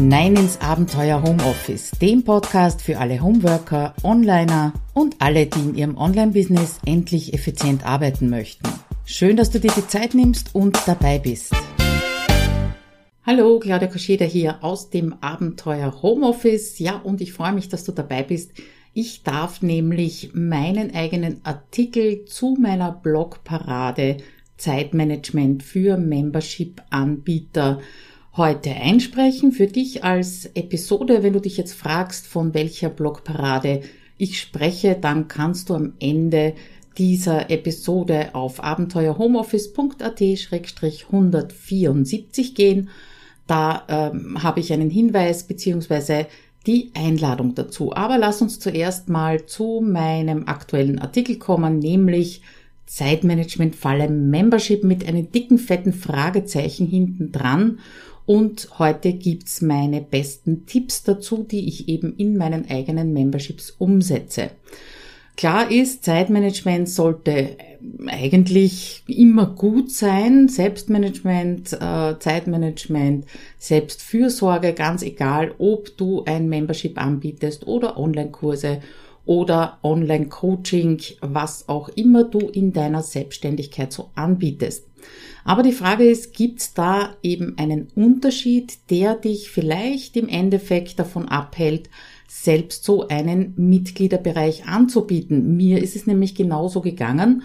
hinein ins Abenteuer Homeoffice, dem Podcast für alle Homeworker, Onliner und alle, die in ihrem Online-Business endlich effizient arbeiten möchten. Schön, dass du dir die Zeit nimmst und dabei bist. Hallo, Claudia Koscheda hier aus dem Abenteuer Homeoffice. Ja, und ich freue mich, dass du dabei bist. Ich darf nämlich meinen eigenen Artikel zu meiner Blogparade Zeitmanagement für Membership-Anbieter heute einsprechen für dich als Episode. Wenn du dich jetzt fragst, von welcher Blogparade ich spreche, dann kannst du am Ende dieser Episode auf abenteuerhomeoffice.at-174 gehen. Da ähm, habe ich einen Hinweis beziehungsweise die Einladung dazu. Aber lass uns zuerst mal zu meinem aktuellen Artikel kommen, nämlich Zeitmanagement-Falle Membership mit einem dicken, fetten Fragezeichen hinten dran. Und heute gibt's meine besten Tipps dazu, die ich eben in meinen eigenen Memberships umsetze. Klar ist, Zeitmanagement sollte eigentlich immer gut sein. Selbstmanagement, äh, Zeitmanagement, Selbstfürsorge, ganz egal, ob du ein Membership anbietest oder Online-Kurse oder Online-Coaching, was auch immer du in deiner Selbstständigkeit so anbietest. Aber die Frage ist, gibt es da eben einen Unterschied, der dich vielleicht im Endeffekt davon abhält, selbst so einen Mitgliederbereich anzubieten? Mir ist es nämlich genauso gegangen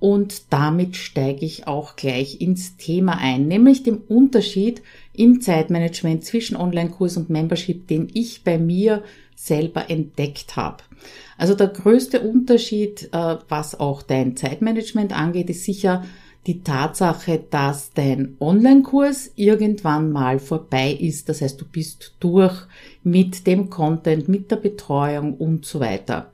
und damit steige ich auch gleich ins Thema ein, nämlich dem Unterschied im Zeitmanagement zwischen Online-Kurs und Membership, den ich bei mir selber entdeckt habe. Also der größte Unterschied, äh, was auch dein Zeitmanagement angeht, ist sicher die Tatsache, dass dein Online-Kurs irgendwann mal vorbei ist. Das heißt, du bist durch mit dem Content, mit der Betreuung und so weiter.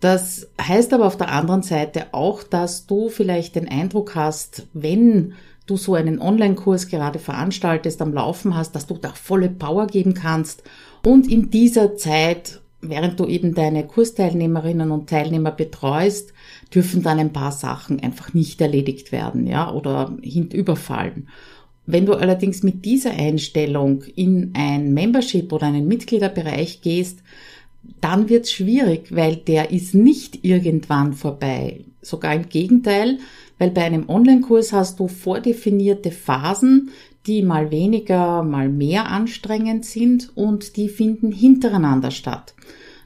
Das heißt aber auf der anderen Seite auch, dass du vielleicht den Eindruck hast, wenn du so einen Online-Kurs gerade veranstaltest, am Laufen hast, dass du da volle Power geben kannst und in dieser Zeit, während du eben deine Kursteilnehmerinnen und Teilnehmer betreust, dürfen dann ein paar Sachen einfach nicht erledigt werden, ja, oder hinüberfallen. Wenn du allerdings mit dieser Einstellung in ein Membership oder einen Mitgliederbereich gehst, dann wird's schwierig, weil der ist nicht irgendwann vorbei. Sogar im Gegenteil, weil bei einem Online-Kurs hast du vordefinierte Phasen, die mal weniger, mal mehr anstrengend sind und die finden hintereinander statt.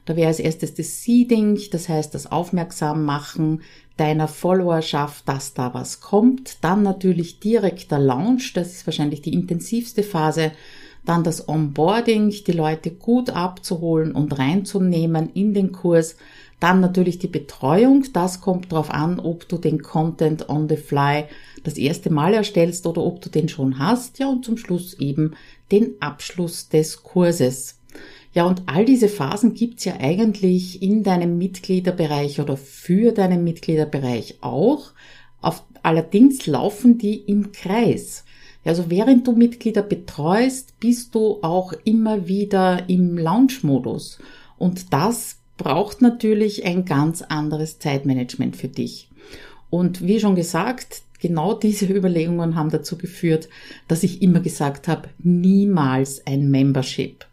Da wäre als erstes das Seeding, das heißt das Aufmerksammachen deiner Followerschaft, dass da was kommt. Dann natürlich direkt der Launch, das ist wahrscheinlich die intensivste Phase. Dann das Onboarding, die Leute gut abzuholen und reinzunehmen in den Kurs. Dann natürlich die Betreuung. Das kommt darauf an, ob du den Content on the fly das erste Mal erstellst oder ob du den schon hast. Ja, und zum Schluss eben den Abschluss des Kurses. Ja, und all diese Phasen gibt's ja eigentlich in deinem Mitgliederbereich oder für deinen Mitgliederbereich auch. Auf, allerdings laufen die im Kreis. Also während du Mitglieder betreust, bist du auch immer wieder im Launch-Modus. Und das braucht natürlich ein ganz anderes Zeitmanagement für dich. Und wie schon gesagt, genau diese Überlegungen haben dazu geführt, dass ich immer gesagt habe, niemals ein Membership.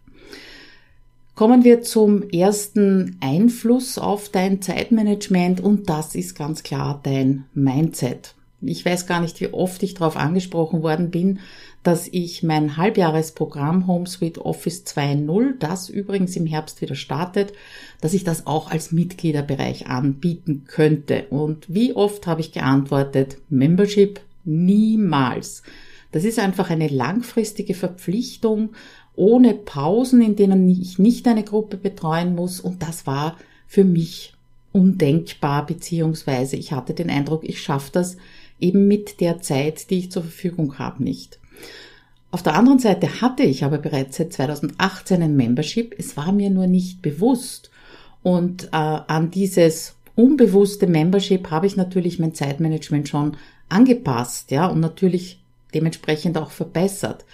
Kommen wir zum ersten Einfluss auf dein Zeitmanagement und das ist ganz klar dein Mindset. Ich weiß gar nicht, wie oft ich darauf angesprochen worden bin, dass ich mein Halbjahresprogramm HomeSuite Office 2.0, das übrigens im Herbst wieder startet, dass ich das auch als Mitgliederbereich anbieten könnte. Und wie oft habe ich geantwortet, Membership niemals. Das ist einfach eine langfristige Verpflichtung ohne Pausen, in denen ich nicht eine Gruppe betreuen muss. Und das war für mich undenkbar, beziehungsweise ich hatte den Eindruck, ich schaffe das eben mit der Zeit, die ich zur Verfügung habe, nicht. Auf der anderen Seite hatte ich aber bereits seit 2018 ein Membership. Es war mir nur nicht bewusst. Und äh, an dieses unbewusste Membership habe ich natürlich mein Zeitmanagement schon angepasst, ja, und natürlich dementsprechend auch verbessert.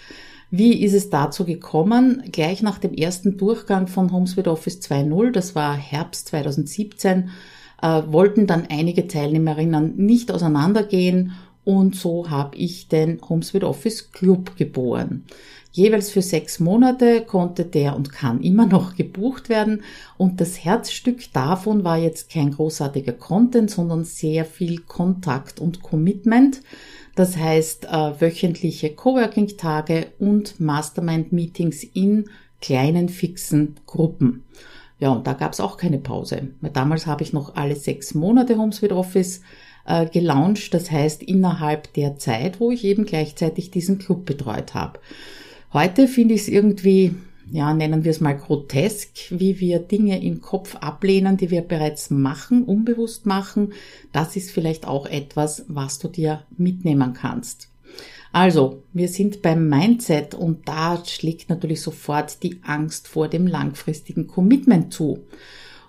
Wie ist es dazu gekommen? Gleich nach dem ersten Durchgang von HomeSuite Office 2.0, das war Herbst 2017, äh, wollten dann einige Teilnehmerinnen nicht auseinandergehen und so habe ich den HomeSuite Office Club geboren. Jeweils für sechs Monate konnte der und kann immer noch gebucht werden. Und das Herzstück davon war jetzt kein großartiger Content, sondern sehr viel Kontakt und Commitment. Das heißt äh, wöchentliche Coworking-Tage und Mastermind-Meetings in kleinen fixen Gruppen. Ja, und da gab es auch keine Pause. Weil damals habe ich noch alle sechs Monate HomeSuite Office äh, gelauncht. Das heißt innerhalb der Zeit, wo ich eben gleichzeitig diesen Club betreut habe. Heute finde ich es irgendwie, ja, nennen wir es mal grotesk, wie wir Dinge im Kopf ablehnen, die wir bereits machen, unbewusst machen. Das ist vielleicht auch etwas, was du dir mitnehmen kannst. Also, wir sind beim Mindset und da schlägt natürlich sofort die Angst vor dem langfristigen Commitment zu.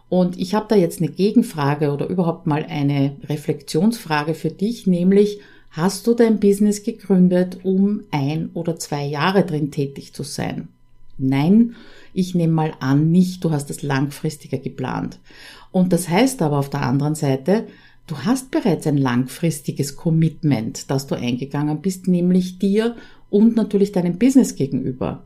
Und ich habe da jetzt eine Gegenfrage oder überhaupt mal eine Reflexionsfrage für dich, nämlich, Hast du dein Business gegründet, um ein oder zwei Jahre drin tätig zu sein? Nein, ich nehme mal an, nicht. Du hast es langfristiger geplant. Und das heißt aber auf der anderen Seite, du hast bereits ein langfristiges Commitment, das du eingegangen bist, nämlich dir und natürlich deinem Business gegenüber.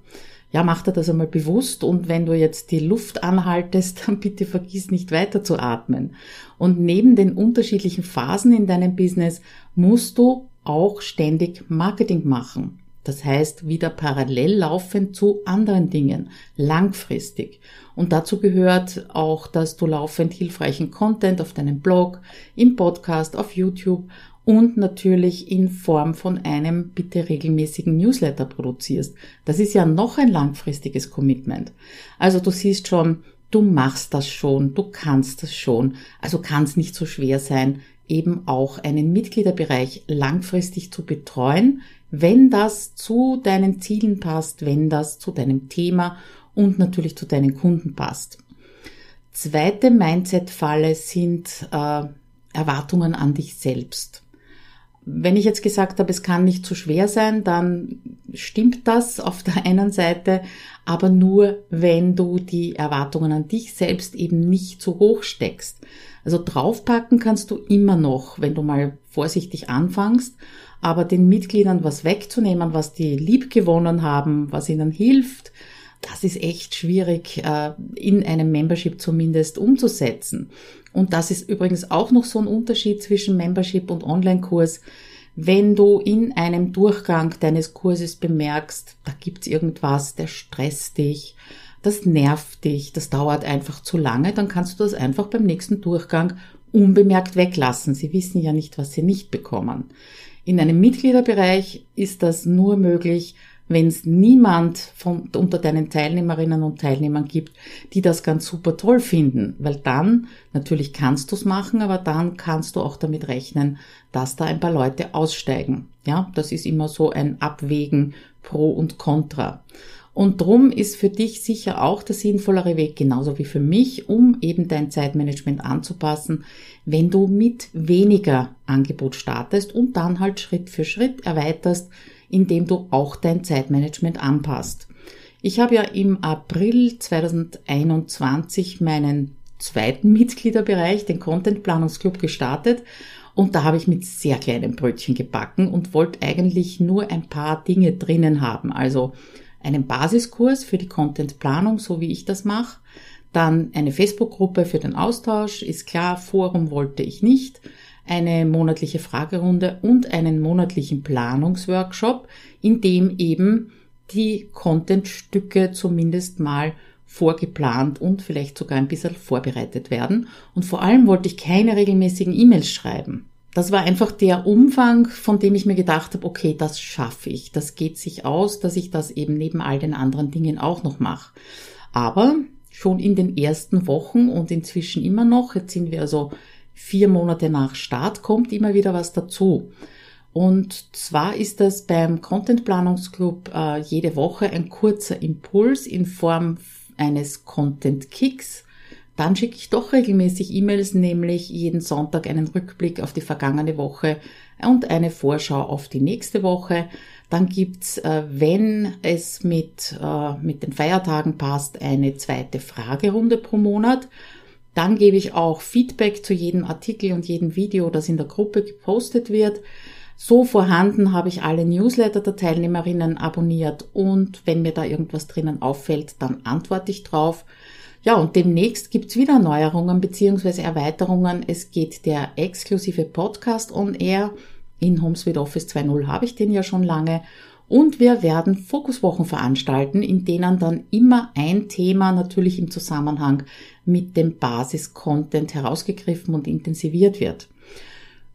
Ja, mach dir das einmal bewusst und wenn du jetzt die Luft anhaltest, dann bitte vergiss nicht weiter zu atmen. Und neben den unterschiedlichen Phasen in deinem Business musst du auch ständig Marketing machen. Das heißt, wieder parallel laufen zu anderen Dingen, langfristig. Und dazu gehört auch, dass du laufend hilfreichen Content auf deinem Blog, im Podcast, auf YouTube und natürlich in Form von einem bitte regelmäßigen Newsletter produzierst. Das ist ja noch ein langfristiges Commitment. Also du siehst schon, du machst das schon, du kannst das schon, also kann es nicht so schwer sein, eben auch einen Mitgliederbereich langfristig zu betreuen, wenn das zu deinen Zielen passt, wenn das zu deinem Thema und natürlich zu deinen Kunden passt. Zweite Mindset-Falle sind äh, Erwartungen an dich selbst. Wenn ich jetzt gesagt habe, es kann nicht zu schwer sein, dann stimmt das auf der einen Seite, aber nur, wenn du die Erwartungen an dich selbst eben nicht so hoch steckst. Also draufpacken kannst du immer noch, wenn du mal vorsichtig anfängst, aber den Mitgliedern was wegzunehmen, was die lieb gewonnen haben, was ihnen hilft, das ist echt schwierig äh, in einem Membership zumindest umzusetzen. Und das ist übrigens auch noch so ein Unterschied zwischen Membership und Online-Kurs. Wenn du in einem Durchgang deines Kurses bemerkst, da gibt's irgendwas, der stresst dich, das nervt dich, das dauert einfach zu lange, dann kannst du das einfach beim nächsten Durchgang unbemerkt weglassen. Sie wissen ja nicht, was sie nicht bekommen. In einem Mitgliederbereich ist das nur möglich, wenn es niemand von, unter deinen Teilnehmerinnen und Teilnehmern gibt, die das ganz super toll finden. Weil dann, natürlich kannst du es machen, aber dann kannst du auch damit rechnen, dass da ein paar Leute aussteigen. Ja, das ist immer so ein Abwägen pro und contra. Und drum ist für dich sicher auch der sinnvollere Weg, genauso wie für mich, um eben dein Zeitmanagement anzupassen, wenn du mit weniger Angebot startest und dann halt Schritt für Schritt erweiterst, indem du auch dein Zeitmanagement anpasst. Ich habe ja im April 2021 meinen zweiten Mitgliederbereich, den Content Planungsclub, gestartet und da habe ich mit sehr kleinen Brötchen gebacken und wollte eigentlich nur ein paar Dinge drinnen haben. Also einen Basiskurs für die Contentplanung, so wie ich das mache. Dann eine Facebook-Gruppe für den Austausch, ist klar, Forum wollte ich nicht eine monatliche Fragerunde und einen monatlichen Planungsworkshop, in dem eben die Contentstücke zumindest mal vorgeplant und vielleicht sogar ein bisschen vorbereitet werden. Und vor allem wollte ich keine regelmäßigen E-Mails schreiben. Das war einfach der Umfang, von dem ich mir gedacht habe, okay, das schaffe ich. Das geht sich aus, dass ich das eben neben all den anderen Dingen auch noch mache. Aber schon in den ersten Wochen und inzwischen immer noch, jetzt sind wir also vier Monate nach Start kommt immer wieder was dazu. Und zwar ist das beim Content Planungsclub äh, jede Woche ein kurzer Impuls in Form eines Content Kicks. Dann schicke ich doch regelmäßig E-Mails, nämlich jeden Sonntag einen Rückblick auf die vergangene Woche und eine Vorschau auf die nächste Woche. Dann gibt's, äh, wenn es mit, äh, mit den Feiertagen passt, eine zweite Fragerunde pro Monat. Dann gebe ich auch Feedback zu jedem Artikel und jedem Video, das in der Gruppe gepostet wird. So vorhanden habe ich alle Newsletter der Teilnehmerinnen abonniert und wenn mir da irgendwas drinnen auffällt, dann antworte ich drauf. Ja, und demnächst gibt's wieder Neuerungen bzw. Erweiterungen. Es geht der exklusive Podcast on Air. In HomeSuite Office 2.0 habe ich den ja schon lange. Und wir werden Fokuswochen veranstalten, in denen dann immer ein Thema natürlich im Zusammenhang mit dem Basis-Content herausgegriffen und intensiviert wird.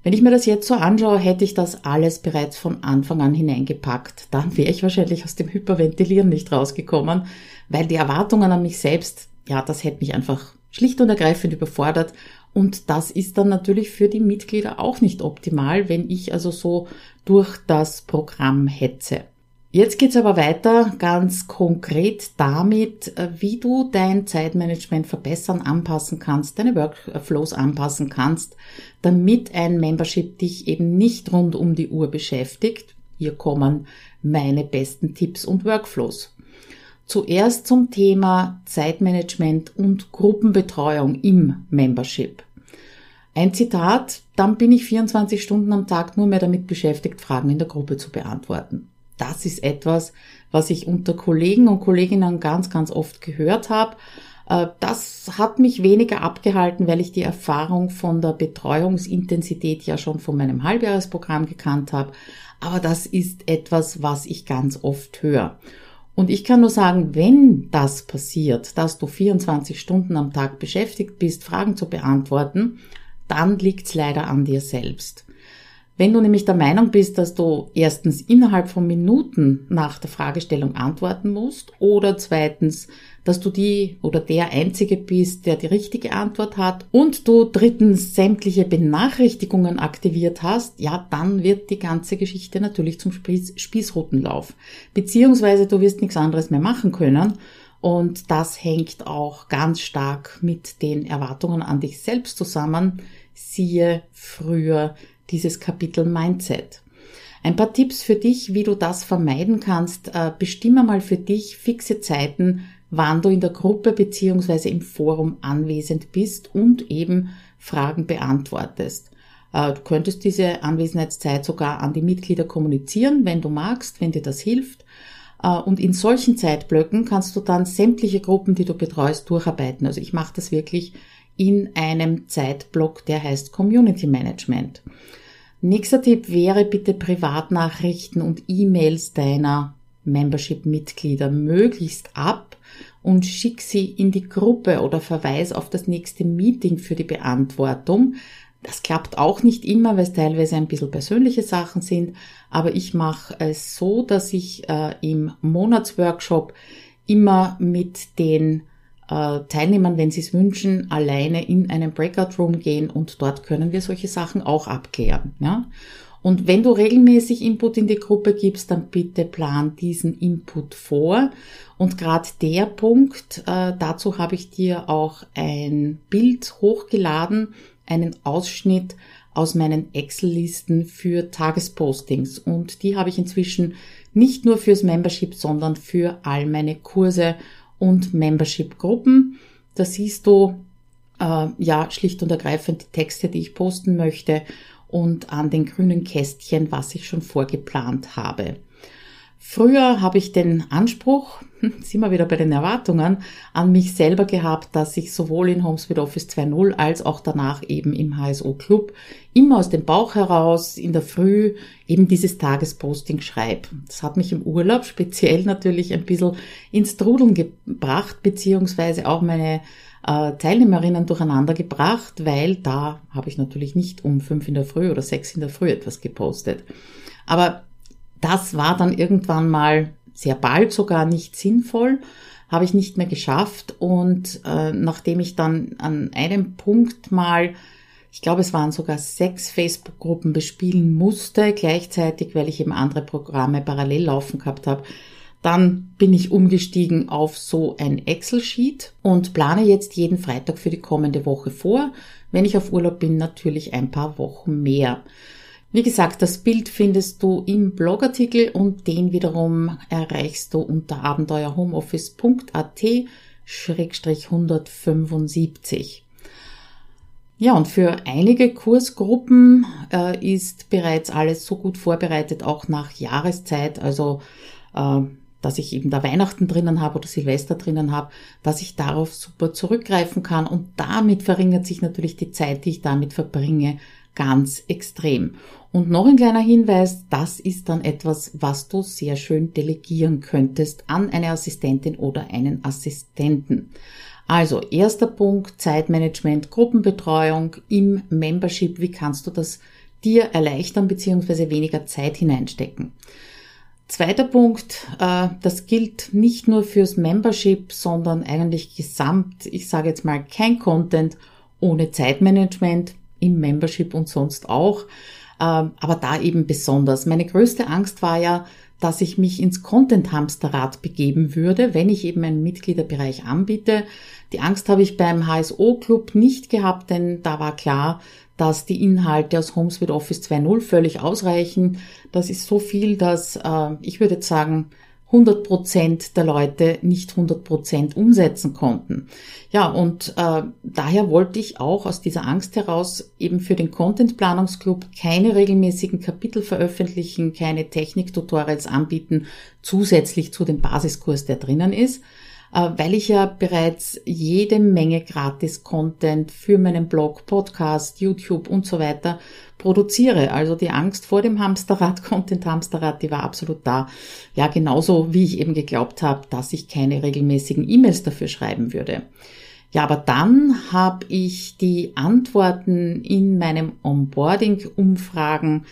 Wenn ich mir das jetzt so anschaue, hätte ich das alles bereits von Anfang an hineingepackt. Dann wäre ich wahrscheinlich aus dem Hyperventilieren nicht rausgekommen, weil die Erwartungen an mich selbst ja, das hätte mich einfach schlicht und ergreifend überfordert. Und das ist dann natürlich für die Mitglieder auch nicht optimal, wenn ich also so durch das Programm hetze. Jetzt geht's aber weiter ganz konkret damit, wie du dein Zeitmanagement verbessern, anpassen kannst, deine Workflows anpassen kannst, damit ein Membership dich eben nicht rund um die Uhr beschäftigt. Hier kommen meine besten Tipps und Workflows. Zuerst zum Thema Zeitmanagement und Gruppenbetreuung im Membership. Ein Zitat, dann bin ich 24 Stunden am Tag nur mehr damit beschäftigt, Fragen in der Gruppe zu beantworten. Das ist etwas, was ich unter Kollegen und Kolleginnen ganz, ganz oft gehört habe. Äh, das hat mich weniger abgehalten, weil ich die Erfahrung von der Betreuungsintensität ja schon von meinem Halbjahresprogramm gekannt habe. Aber das ist etwas, was ich ganz oft höre. Und ich kann nur sagen, wenn das passiert, dass du 24 Stunden am Tag beschäftigt bist, Fragen zu beantworten, dann liegt's leider an dir selbst. Wenn du nämlich der Meinung bist, dass du erstens innerhalb von Minuten nach der Fragestellung antworten musst oder zweitens, dass du die oder der Einzige bist, der die richtige Antwort hat und du drittens sämtliche Benachrichtigungen aktiviert hast, ja, dann wird die ganze Geschichte natürlich zum Spieß Spießrutenlauf. Beziehungsweise du wirst nichts anderes mehr machen können und das hängt auch ganz stark mit den Erwartungen an dich selbst zusammen. Siehe früher dieses Kapitel Mindset. Ein paar Tipps für dich, wie du das vermeiden kannst. Äh, bestimme mal für dich fixe Zeiten, wann du in der Gruppe beziehungsweise im Forum anwesend bist und eben Fragen beantwortest. Äh, du könntest diese Anwesenheitszeit sogar an die Mitglieder kommunizieren, wenn du magst, wenn dir das hilft. Äh, und in solchen Zeitblöcken kannst du dann sämtliche Gruppen, die du betreust, durcharbeiten. Also ich mache das wirklich in einem Zeitblock, der heißt Community Management. Nächster Tipp wäre bitte Privatnachrichten und E-Mails deiner Membership-Mitglieder möglichst ab und schick sie in die Gruppe oder verweis auf das nächste Meeting für die Beantwortung. Das klappt auch nicht immer, weil es teilweise ein bisschen persönliche Sachen sind, aber ich mache es so, dass ich äh, im Monatsworkshop immer mit den äh, Teilnehmern, wenn sie es wünschen, alleine in einen Breakout Room gehen und dort können wir solche Sachen auch abklären. Ja? Und wenn du regelmäßig Input in die Gruppe gibst, dann bitte plan diesen Input vor. Und gerade der Punkt, äh, dazu habe ich dir auch ein Bild hochgeladen, einen Ausschnitt aus meinen Excel-Listen für Tagespostings. Und die habe ich inzwischen nicht nur fürs Membership, sondern für all meine Kurse und Membership-Gruppen. Da siehst du äh, ja schlicht und ergreifend die Texte, die ich posten möchte und an den grünen Kästchen, was ich schon vorgeplant habe. Früher habe ich den Anspruch, sind wir wieder bei den Erwartungen, an mich selber gehabt, dass ich sowohl in HomeSuite Office 2.0 als auch danach eben im HSO Club immer aus dem Bauch heraus in der Früh eben dieses Tagesposting schreibe. Das hat mich im Urlaub speziell natürlich ein bisschen ins Trudeln gebracht, beziehungsweise auch meine äh, Teilnehmerinnen durcheinander gebracht, weil da habe ich natürlich nicht um fünf in der Früh oder sechs in der Früh etwas gepostet. Aber das war dann irgendwann mal sehr bald sogar nicht sinnvoll, habe ich nicht mehr geschafft und äh, nachdem ich dann an einem Punkt mal, ich glaube es waren sogar sechs Facebook-Gruppen bespielen musste, gleichzeitig, weil ich eben andere Programme parallel laufen gehabt habe, dann bin ich umgestiegen auf so ein Excel-Sheet und plane jetzt jeden Freitag für die kommende Woche vor. Wenn ich auf Urlaub bin, natürlich ein paar Wochen mehr. Wie gesagt, das Bild findest du im Blogartikel und den wiederum erreichst du unter abenteuerhomeoffice.at 175. Ja, und für einige Kursgruppen äh, ist bereits alles so gut vorbereitet, auch nach Jahreszeit, also äh, dass ich eben da Weihnachten drinnen habe oder Silvester drinnen habe, dass ich darauf super zurückgreifen kann und damit verringert sich natürlich die Zeit, die ich damit verbringe, ganz extrem. Und noch ein kleiner Hinweis, das ist dann etwas, was du sehr schön delegieren könntest an eine Assistentin oder einen Assistenten. Also erster Punkt, Zeitmanagement, Gruppenbetreuung im Membership. Wie kannst du das dir erleichtern bzw. weniger Zeit hineinstecken? Zweiter Punkt, äh, das gilt nicht nur fürs Membership, sondern eigentlich gesamt. Ich sage jetzt mal kein Content ohne Zeitmanagement im Membership und sonst auch, ähm, aber da eben besonders. Meine größte Angst war ja, dass ich mich ins Content-Hamsterrad begeben würde, wenn ich eben einen Mitgliederbereich anbiete. Die Angst habe ich beim HSO-Club nicht gehabt, denn da war klar, dass die Inhalte aus HomeSuite Office 2.0 völlig ausreichen. Das ist so viel, dass äh, ich würde sagen, 100 Prozent der Leute nicht 100 Prozent umsetzen konnten. Ja, und äh, daher wollte ich auch aus dieser Angst heraus eben für den Content Planungsclub keine regelmäßigen Kapitel veröffentlichen, keine Technik-Tutorials anbieten, zusätzlich zu dem Basiskurs, der drinnen ist, weil ich ja bereits jede Menge Gratis-Content für meinen Blog, Podcast, YouTube und so weiter produziere. Also die Angst vor dem Hamsterrad, Content-Hamsterrad, die war absolut da. Ja, genauso wie ich eben geglaubt habe, dass ich keine regelmäßigen E-Mails dafür schreiben würde. Ja, aber dann habe ich die Antworten in meinem Onboarding-Umfragen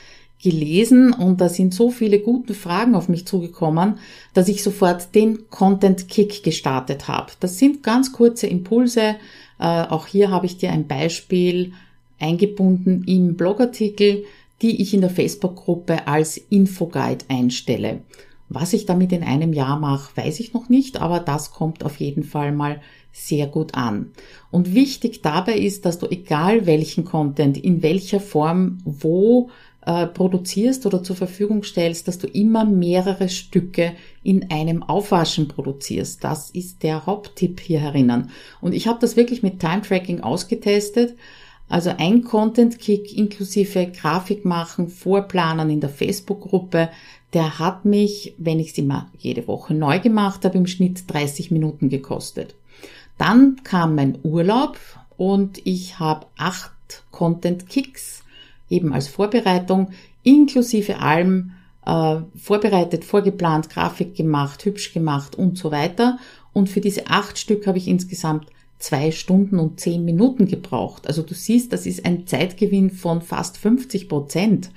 gelesen und da sind so viele gute Fragen auf mich zugekommen, dass ich sofort den Content Kick gestartet habe. Das sind ganz kurze Impulse. Äh, auch hier habe ich dir ein Beispiel eingebunden im Blogartikel, die ich in der Facebook-Gruppe als Infoguide einstelle. Was ich damit in einem Jahr mache, weiß ich noch nicht, aber das kommt auf jeden Fall mal sehr gut an. Und wichtig dabei ist, dass du egal welchen Content, in welcher Form, wo äh, produzierst oder zur Verfügung stellst, dass du immer mehrere Stücke in einem Aufwaschen produzierst. Das ist der Haupttipp hier herinnen. Und ich habe das wirklich mit Time Tracking ausgetestet. Also ein Content Kick inklusive Grafik machen, Vorplanen in der Facebook-Gruppe, der hat mich, wenn ich sie mal jede Woche neu gemacht habe, im Schnitt 30 Minuten gekostet. Dann kam mein Urlaub und ich habe acht Content Kicks eben als Vorbereitung, inklusive allem äh, vorbereitet, vorgeplant, Grafik gemacht, hübsch gemacht und so weiter. Und für diese acht Stück habe ich insgesamt zwei Stunden und zehn Minuten gebraucht. Also du siehst, das ist ein Zeitgewinn von fast 50 Prozent.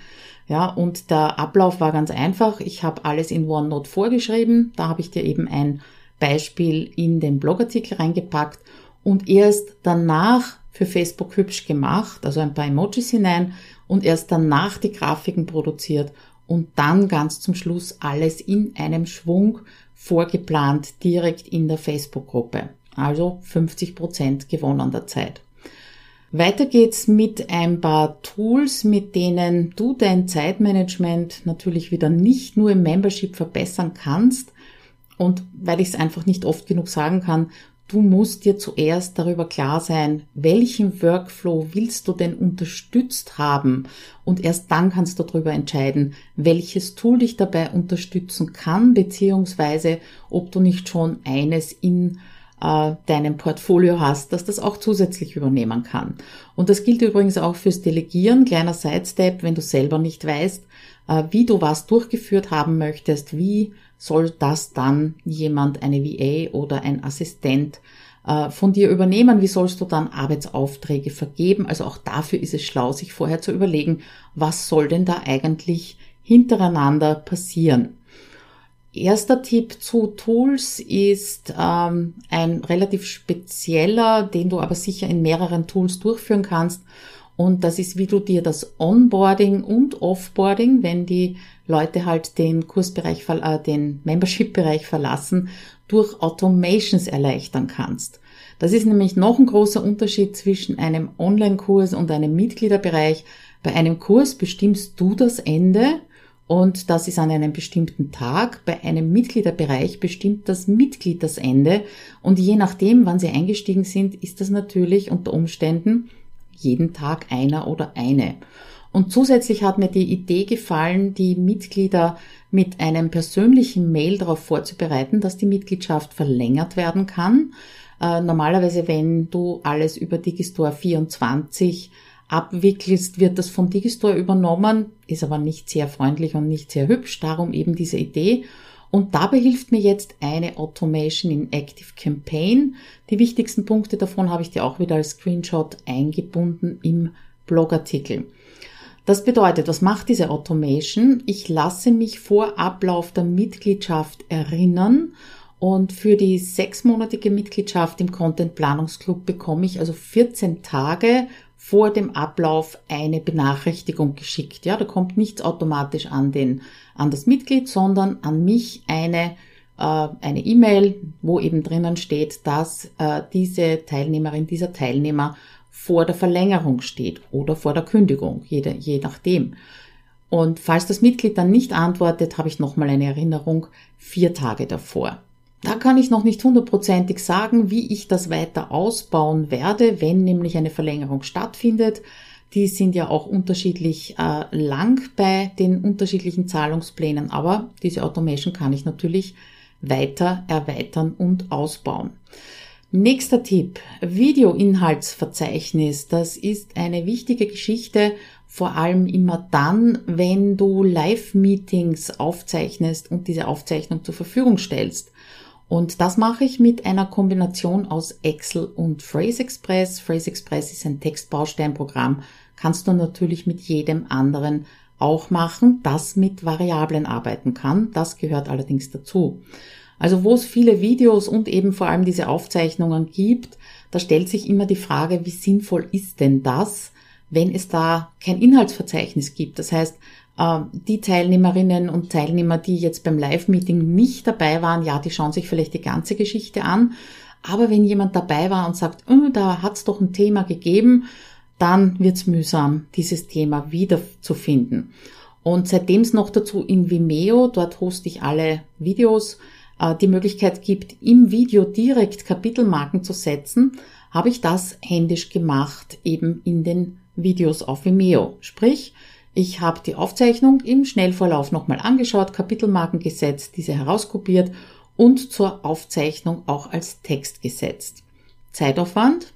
Ja, und der Ablauf war ganz einfach. Ich habe alles in OneNote vorgeschrieben. Da habe ich dir eben ein Beispiel in den Blogartikel reingepackt und erst danach für Facebook hübsch gemacht, also ein paar Emojis hinein und erst danach die Grafiken produziert und dann ganz zum Schluss alles in einem Schwung vorgeplant direkt in der Facebook-Gruppe. Also 50 Prozent gewonnener Zeit. Weiter geht's mit ein paar Tools, mit denen du dein Zeitmanagement natürlich wieder nicht nur im Membership verbessern kannst. Und weil ich es einfach nicht oft genug sagen kann, Du musst dir zuerst darüber klar sein, welchen Workflow willst du denn unterstützt haben und erst dann kannst du darüber entscheiden, welches Tool dich dabei unterstützen kann, beziehungsweise ob du nicht schon eines in äh, deinem Portfolio hast, dass das auch zusätzlich übernehmen kann. Und das gilt übrigens auch fürs Delegieren, kleiner Sidestep, wenn du selber nicht weißt, äh, wie du was durchgeführt haben möchtest, wie soll das dann jemand, eine VA oder ein Assistent äh, von dir übernehmen? Wie sollst du dann Arbeitsaufträge vergeben? Also auch dafür ist es schlau, sich vorher zu überlegen, was soll denn da eigentlich hintereinander passieren? Erster Tipp zu Tools ist ähm, ein relativ spezieller, den du aber sicher in mehreren Tools durchführen kannst. Und das ist, wie du dir das Onboarding und Offboarding, wenn die Leute halt den Kursbereich, äh, den Membership-Bereich verlassen, durch Automations erleichtern kannst. Das ist nämlich noch ein großer Unterschied zwischen einem Online-Kurs und einem Mitgliederbereich. Bei einem Kurs bestimmst du das Ende und das ist an einem bestimmten Tag. Bei einem Mitgliederbereich bestimmt das Mitglied das Ende und je nachdem, wann sie eingestiegen sind, ist das natürlich unter Umständen jeden Tag einer oder eine. Und zusätzlich hat mir die Idee gefallen, die Mitglieder mit einem persönlichen Mail darauf vorzubereiten, dass die Mitgliedschaft verlängert werden kann. Äh, normalerweise, wenn du alles über Digistore 24 abwickelst, wird das von Digistore übernommen, ist aber nicht sehr freundlich und nicht sehr hübsch, darum eben diese Idee. Und dabei hilft mir jetzt eine Automation in Active Campaign. Die wichtigsten Punkte davon habe ich dir auch wieder als Screenshot eingebunden im Blogartikel. Das bedeutet, was macht diese Automation? Ich lasse mich vor Ablauf der Mitgliedschaft erinnern und für die sechsmonatige Mitgliedschaft im Content Planungsclub bekomme ich also 14 Tage vor dem Ablauf eine Benachrichtigung geschickt. Ja, da kommt nichts automatisch an den, an das Mitglied, sondern an mich eine äh, eine E-Mail, wo eben drinnen steht, dass äh, diese Teilnehmerin, dieser Teilnehmer vor der Verlängerung steht oder vor der Kündigung, je, je nachdem. Und falls das Mitglied dann nicht antwortet, habe ich nochmal eine Erinnerung vier Tage davor. Da kann ich noch nicht hundertprozentig sagen, wie ich das weiter ausbauen werde, wenn nämlich eine Verlängerung stattfindet. Die sind ja auch unterschiedlich äh, lang bei den unterschiedlichen Zahlungsplänen, aber diese Automation kann ich natürlich weiter erweitern und ausbauen. Nächster Tipp. Videoinhaltsverzeichnis. Das ist eine wichtige Geschichte, vor allem immer dann, wenn du Live-Meetings aufzeichnest und diese Aufzeichnung zur Verfügung stellst. Und das mache ich mit einer Kombination aus Excel und Phrase Express. Phrase Express ist ein Textbausteinprogramm. Kannst du natürlich mit jedem anderen auch machen, das mit Variablen arbeiten kann. Das gehört allerdings dazu. Also wo es viele Videos und eben vor allem diese Aufzeichnungen gibt, da stellt sich immer die Frage, wie sinnvoll ist denn das, wenn es da kein Inhaltsverzeichnis gibt. Das heißt, äh, die Teilnehmerinnen und Teilnehmer, die jetzt beim Live-Meeting nicht dabei waren, ja, die schauen sich vielleicht die ganze Geschichte an. Aber wenn jemand dabei war und sagt, oh, da hat es doch ein Thema gegeben, dann wird's mühsam, dieses Thema wiederzufinden. Und seitdem es noch dazu in Vimeo, dort hoste ich alle Videos, die Möglichkeit gibt, im Video direkt Kapitelmarken zu setzen, habe ich das händisch gemacht, eben in den Videos auf Vimeo. Sprich, ich habe die Aufzeichnung im Schnellvorlauf nochmal angeschaut, Kapitelmarken gesetzt, diese herauskopiert und zur Aufzeichnung auch als Text gesetzt. Zeitaufwand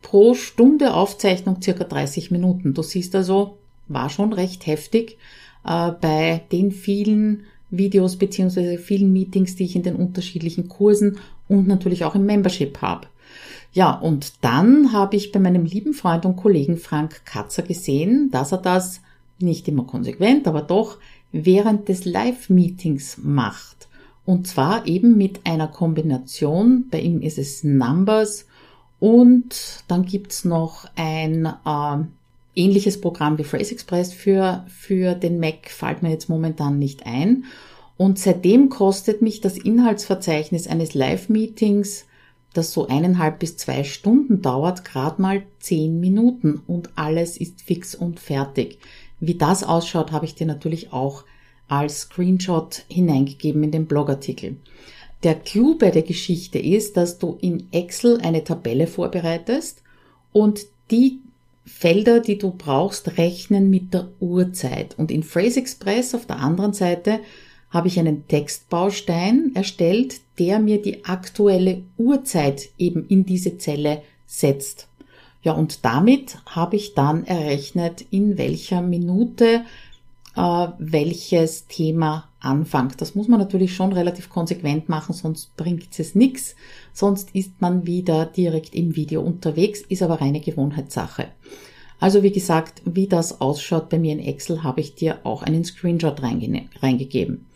pro Stunde Aufzeichnung circa 30 Minuten. Du siehst also, war schon recht heftig äh, bei den vielen Videos beziehungsweise vielen Meetings, die ich in den unterschiedlichen Kursen und natürlich auch im Membership habe. Ja, und dann habe ich bei meinem lieben Freund und Kollegen Frank Katzer gesehen, dass er das nicht immer konsequent, aber doch während des Live-Meetings macht. Und zwar eben mit einer Kombination, bei ihm ist es Numbers und dann gibt's noch ein äh, ähnliches Programm wie Phrase Express für, für den Mac fällt mir jetzt momentan nicht ein. Und seitdem kostet mich das Inhaltsverzeichnis eines Live-Meetings, das so eineinhalb bis zwei Stunden dauert, gerade mal zehn Minuten und alles ist fix und fertig. Wie das ausschaut, habe ich dir natürlich auch als Screenshot hineingegeben in den Blogartikel. Der Clou bei der Geschichte ist, dass du in Excel eine Tabelle vorbereitest und die Felder, die du brauchst, rechnen mit der Uhrzeit. Und in Phrase Express auf der anderen Seite habe ich einen Textbaustein erstellt, der mir die aktuelle Uhrzeit eben in diese Zelle setzt. Ja, und damit habe ich dann errechnet, in welcher Minute welches Thema anfängt. Das muss man natürlich schon relativ konsequent machen, sonst bringt es nichts. Sonst ist man wieder direkt im Video unterwegs, ist aber reine Gewohnheitssache. Also wie gesagt, wie das ausschaut bei mir in Excel, habe ich dir auch einen Screenshot reingegeben.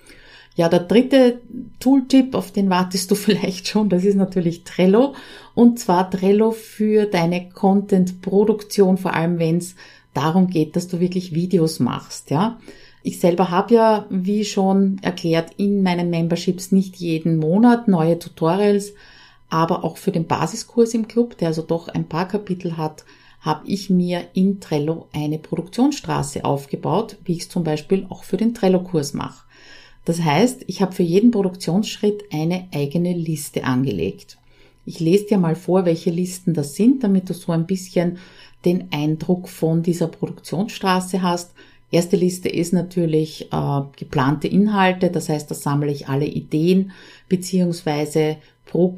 Ja, der dritte Tooltip, auf den wartest du vielleicht schon, das ist natürlich Trello. Und zwar Trello für deine Content-Produktion, vor allem wenn es darum geht, dass du wirklich Videos machst, ja. Ich selber habe ja, wie schon erklärt, in meinen Memberships nicht jeden Monat neue Tutorials, aber auch für den Basiskurs im Club, der also doch ein paar Kapitel hat, habe ich mir in Trello eine Produktionsstraße aufgebaut, wie ich es zum Beispiel auch für den Trello-Kurs mache. Das heißt, ich habe für jeden Produktionsschritt eine eigene Liste angelegt. Ich lese dir mal vor, welche Listen das sind, damit du so ein bisschen den Eindruck von dieser Produktionsstraße hast. Erste Liste ist natürlich äh, geplante Inhalte, das heißt, da sammle ich alle Ideen beziehungsweise pro,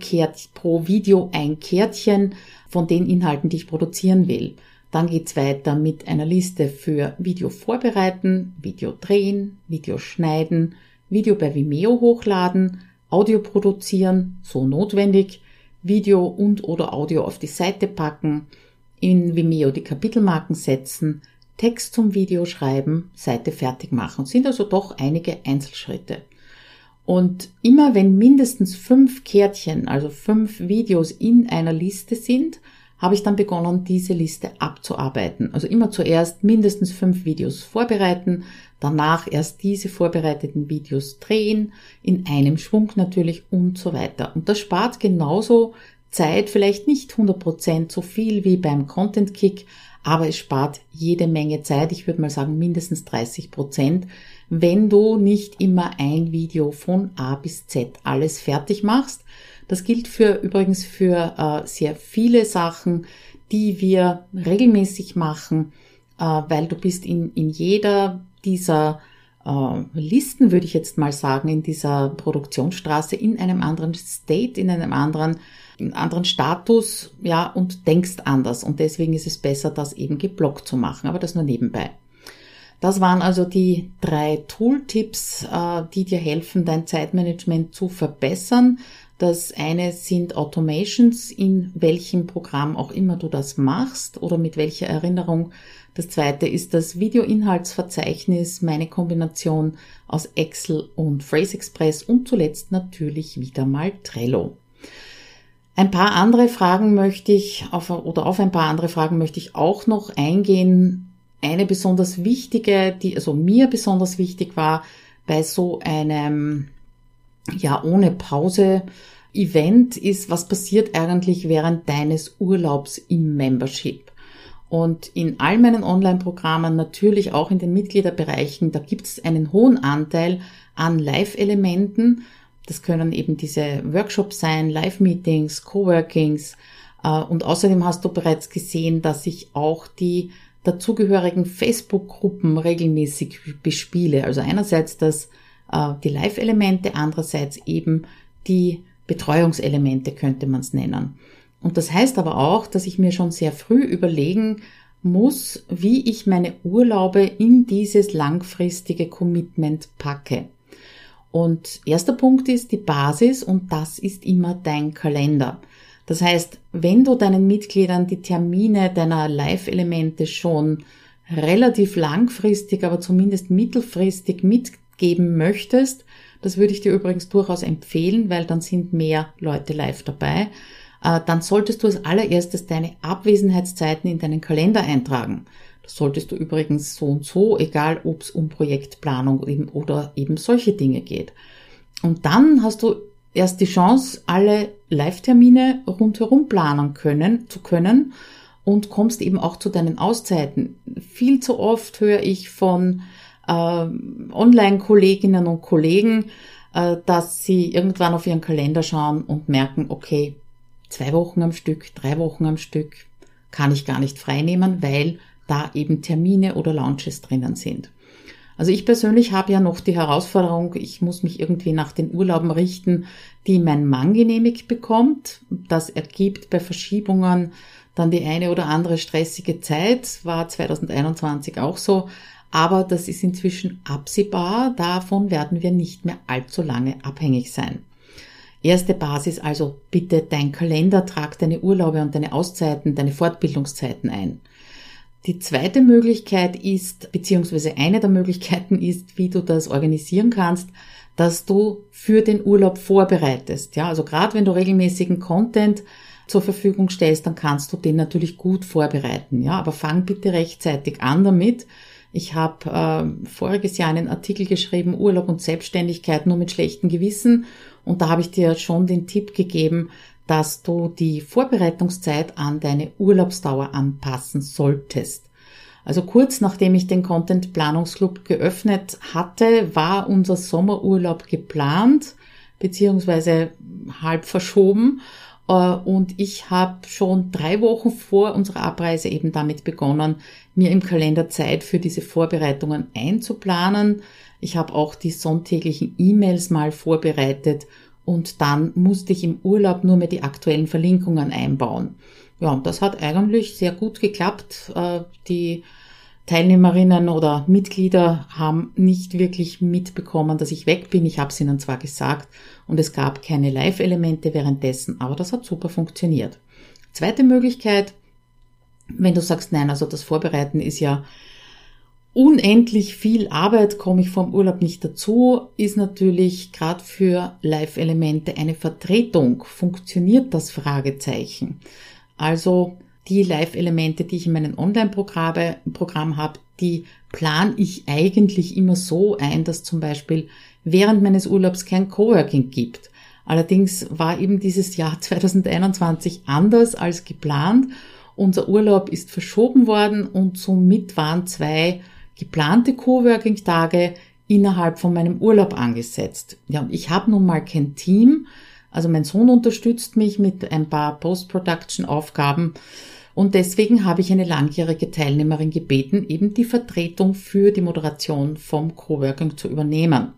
pro Video ein Kärtchen von den Inhalten, die ich produzieren will. Dann geht's weiter mit einer Liste für Video vorbereiten, Video drehen, Video schneiden, Video bei Vimeo hochladen, Audio produzieren, so notwendig, Video und oder Audio auf die Seite packen, in Vimeo die Kapitelmarken setzen, Text zum Video schreiben, Seite fertig machen. Sind also doch einige Einzelschritte. Und immer wenn mindestens fünf Kärtchen, also fünf Videos in einer Liste sind, habe ich dann begonnen, diese Liste abzuarbeiten. Also immer zuerst mindestens fünf Videos vorbereiten, danach erst diese vorbereiteten Videos drehen, in einem Schwung natürlich und so weiter. Und das spart genauso Zeit, vielleicht nicht 100% so viel wie beim Content Kick, aber es spart jede Menge Zeit. Ich würde mal sagen mindestens 30 Prozent, wenn du nicht immer ein Video von A bis Z alles fertig machst. Das gilt für übrigens für äh, sehr viele Sachen, die wir regelmäßig machen, äh, weil du bist in, in jeder dieser äh, Listen, würde ich jetzt mal sagen, in dieser Produktionsstraße in einem anderen State, in einem anderen einen anderen Status, ja, und denkst anders. Und deswegen ist es besser, das eben geblockt zu machen. Aber das nur nebenbei. Das waren also die drei Tooltips, äh, die dir helfen, dein Zeitmanagement zu verbessern. Das eine sind Automations, in welchem Programm auch immer du das machst oder mit welcher Erinnerung. Das zweite ist das Videoinhaltsverzeichnis, meine Kombination aus Excel und Phrase Express und zuletzt natürlich wieder mal Trello. Ein paar andere Fragen möchte ich auf, oder auf ein paar andere Fragen möchte ich auch noch eingehen. Eine besonders wichtige, die also mir besonders wichtig war bei so einem ja ohne Pause Event ist, was passiert eigentlich während deines Urlaubs im Membership? Und in all meinen Online-Programmen, natürlich auch in den Mitgliederbereichen, da gibt es einen hohen Anteil an Live-Elementen, das können eben diese Workshops sein, Live-Meetings, Coworkings. Äh, und außerdem hast du bereits gesehen, dass ich auch die dazugehörigen Facebook-Gruppen regelmäßig bespiele. Also einerseits das, äh, die Live-Elemente, andererseits eben die Betreuungselemente könnte man es nennen. Und das heißt aber auch, dass ich mir schon sehr früh überlegen muss, wie ich meine Urlaube in dieses langfristige Commitment packe. Und erster Punkt ist die Basis und das ist immer dein Kalender. Das heißt, wenn du deinen Mitgliedern die Termine deiner Live-Elemente schon relativ langfristig, aber zumindest mittelfristig mitgeben möchtest, das würde ich dir übrigens durchaus empfehlen, weil dann sind mehr Leute live dabei, äh, dann solltest du als allererstes deine Abwesenheitszeiten in deinen Kalender eintragen solltest du übrigens so und so, egal ob es um Projektplanung eben oder eben solche Dinge geht. Und dann hast du erst die Chance, alle Live-Termine rundherum planen können, zu können und kommst eben auch zu deinen Auszeiten. Viel zu oft höre ich von äh, Online-Kolleginnen und Kollegen, äh, dass sie irgendwann auf ihren Kalender schauen und merken, okay, zwei Wochen am Stück, drei Wochen am Stück kann ich gar nicht freinehmen, weil da eben Termine oder Launches drinnen sind. Also ich persönlich habe ja noch die Herausforderung, ich muss mich irgendwie nach den Urlauben richten, die mein Mann genehmigt bekommt. Das ergibt bei Verschiebungen dann die eine oder andere stressige Zeit, war 2021 auch so. Aber das ist inzwischen absehbar, davon werden wir nicht mehr allzu lange abhängig sein. Erste Basis also bitte dein Kalender, trag deine Urlaube und deine Auszeiten, deine Fortbildungszeiten ein. Die zweite Möglichkeit ist, beziehungsweise eine der Möglichkeiten ist, wie du das organisieren kannst, dass du für den Urlaub vorbereitest. Ja, also gerade wenn du regelmäßigen Content zur Verfügung stellst, dann kannst du den natürlich gut vorbereiten. Ja, aber fang bitte rechtzeitig an damit. Ich habe äh, voriges Jahr einen Artikel geschrieben, Urlaub und Selbstständigkeit nur mit schlechtem Gewissen. Und da habe ich dir schon den Tipp gegeben, dass du die Vorbereitungszeit an deine Urlaubsdauer anpassen solltest. Also kurz nachdem ich den Content Planungsclub geöffnet hatte, war unser Sommerurlaub geplant, beziehungsweise halb verschoben. Äh, und ich habe schon drei Wochen vor unserer Abreise eben damit begonnen, mir im Kalender Zeit für diese Vorbereitungen einzuplanen. Ich habe auch die sonntäglichen E-Mails mal vorbereitet und dann musste ich im Urlaub nur mehr die aktuellen Verlinkungen einbauen. Ja, und das hat eigentlich sehr gut geklappt. Äh, die Teilnehmerinnen oder Mitglieder haben nicht wirklich mitbekommen, dass ich weg bin. Ich habe es ihnen zwar gesagt und es gab keine Live-Elemente währenddessen, aber das hat super funktioniert. Zweite Möglichkeit, wenn du sagst, nein, also das Vorbereiten ist ja unendlich viel Arbeit, komme ich vom Urlaub nicht dazu, ist natürlich gerade für Live-Elemente eine Vertretung. Funktioniert das Fragezeichen? Also die Live-Elemente, die ich in meinem Online-Programm habe, die plane ich eigentlich immer so ein, dass zum Beispiel während meines Urlaubs kein Coworking gibt. Allerdings war eben dieses Jahr 2021 anders als geplant. Unser Urlaub ist verschoben worden und somit waren zwei geplante Coworking-Tage innerhalb von meinem Urlaub angesetzt. Ja, und ich habe nun mal kein Team. Also mein Sohn unterstützt mich mit ein paar Post-Production-Aufgaben und deswegen habe ich eine langjährige Teilnehmerin gebeten, eben die Vertretung für die Moderation vom Coworking zu übernehmen.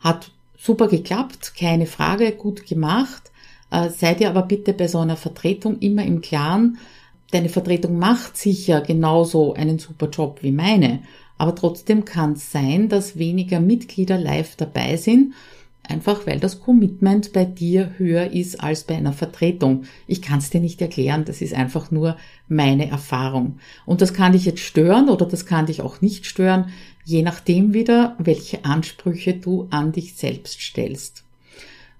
Hat super geklappt, keine Frage, gut gemacht. Äh, seid ihr aber bitte bei so einer Vertretung immer im Klaren, deine Vertretung macht sicher genauso einen super Job wie meine, aber trotzdem kann es sein, dass weniger Mitglieder live dabei sind Einfach weil das Commitment bei dir höher ist als bei einer Vertretung. Ich kann es dir nicht erklären, das ist einfach nur meine Erfahrung. Und das kann dich jetzt stören oder das kann dich auch nicht stören, je nachdem wieder, welche Ansprüche du an dich selbst stellst.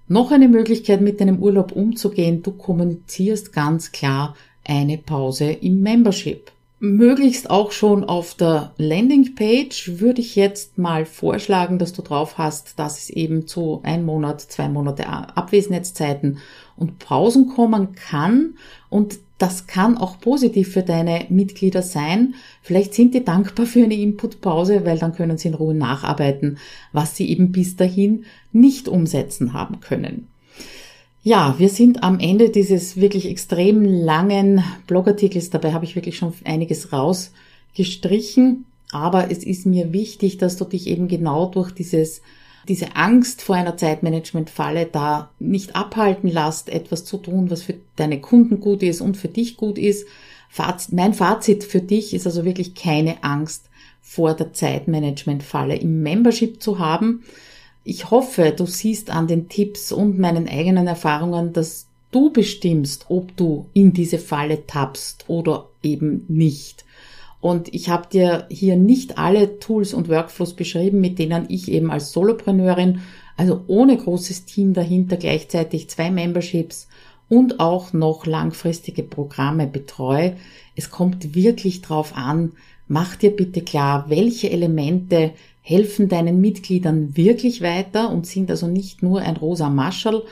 Noch eine Möglichkeit, mit deinem Urlaub umzugehen, du kommunizierst ganz klar eine Pause im Membership möglichst auch schon auf der Landingpage würde ich jetzt mal vorschlagen, dass du drauf hast, dass es eben zu ein Monat, zwei Monate Abwesenheitszeiten und Pausen kommen kann und das kann auch positiv für deine Mitglieder sein. Vielleicht sind die dankbar für eine Inputpause, weil dann können sie in Ruhe nacharbeiten, was sie eben bis dahin nicht umsetzen haben können. Ja, wir sind am Ende dieses wirklich extrem langen Blogartikels. Dabei habe ich wirklich schon einiges rausgestrichen. Aber es ist mir wichtig, dass du dich eben genau durch dieses, diese Angst vor einer Zeitmanagement-Falle da nicht abhalten lässt, etwas zu tun, was für deine Kunden gut ist und für dich gut ist. mein Fazit für dich ist also wirklich keine Angst vor der Zeitmanagement-Falle im Membership zu haben. Ich hoffe, du siehst an den Tipps und meinen eigenen Erfahrungen, dass du bestimmst, ob du in diese Falle tappst oder eben nicht. Und ich habe dir hier nicht alle Tools und Workflows beschrieben, mit denen ich eben als Solopreneurin, also ohne großes Team dahinter, gleichzeitig zwei Memberships und auch noch langfristige Programme betreue. Es kommt wirklich drauf an, mach dir bitte klar, welche Elemente helfen deinen Mitgliedern wirklich weiter und sind also nicht nur ein rosa Maschel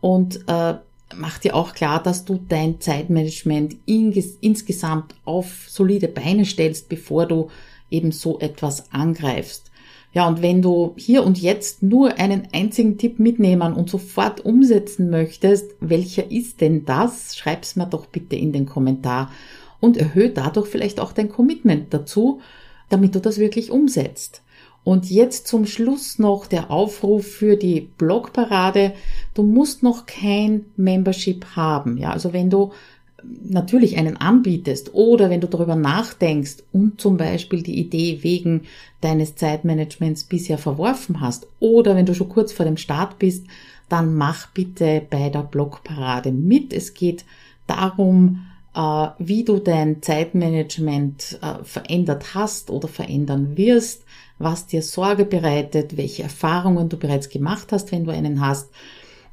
und äh, mach dir auch klar, dass du dein Zeitmanagement insgesamt auf solide Beine stellst, bevor du eben so etwas angreifst. Ja, und wenn du hier und jetzt nur einen einzigen Tipp mitnehmen und sofort umsetzen möchtest, welcher ist denn das? Schreib's mir doch bitte in den Kommentar und erhöhe dadurch vielleicht auch dein Commitment dazu, damit du das wirklich umsetzt. Und jetzt zum Schluss noch der Aufruf für die Blogparade. Du musst noch kein Membership haben. Ja, also wenn du natürlich einen anbietest oder wenn du darüber nachdenkst und zum Beispiel die Idee wegen deines Zeitmanagements bisher verworfen hast oder wenn du schon kurz vor dem Start bist, dann mach bitte bei der Blogparade mit. Es geht darum, wie du dein Zeitmanagement äh, verändert hast oder verändern wirst was dir Sorge bereitet, welche Erfahrungen du bereits gemacht hast, wenn du einen hast.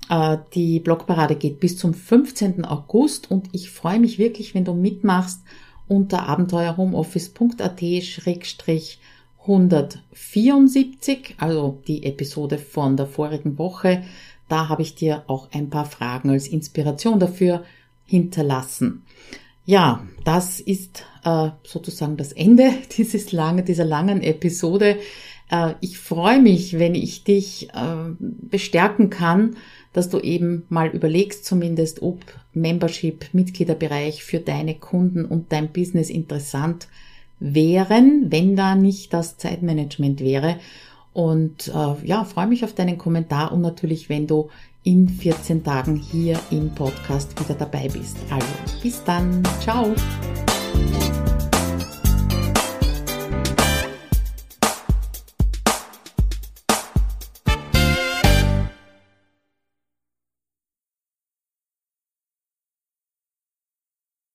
Äh, die Blogparade geht bis zum 15. August und ich freue mich wirklich, wenn du mitmachst unter abenteuerhomeoffice.at-174, also die Episode von der vorigen Woche. Da habe ich dir auch ein paar Fragen als Inspiration dafür hinterlassen. Ja, das ist äh, sozusagen das Ende dieses lange, dieser langen Episode. Äh, ich freue mich, wenn ich dich äh, bestärken kann, dass du eben mal überlegst zumindest, ob Membership, Mitgliederbereich für deine Kunden und dein Business interessant wären, wenn da nicht das Zeitmanagement wäre. Und äh, ja, freue mich auf deinen Kommentar und natürlich, wenn du in 14 Tagen hier im Podcast wieder dabei bist. Also, bis dann. Ciao.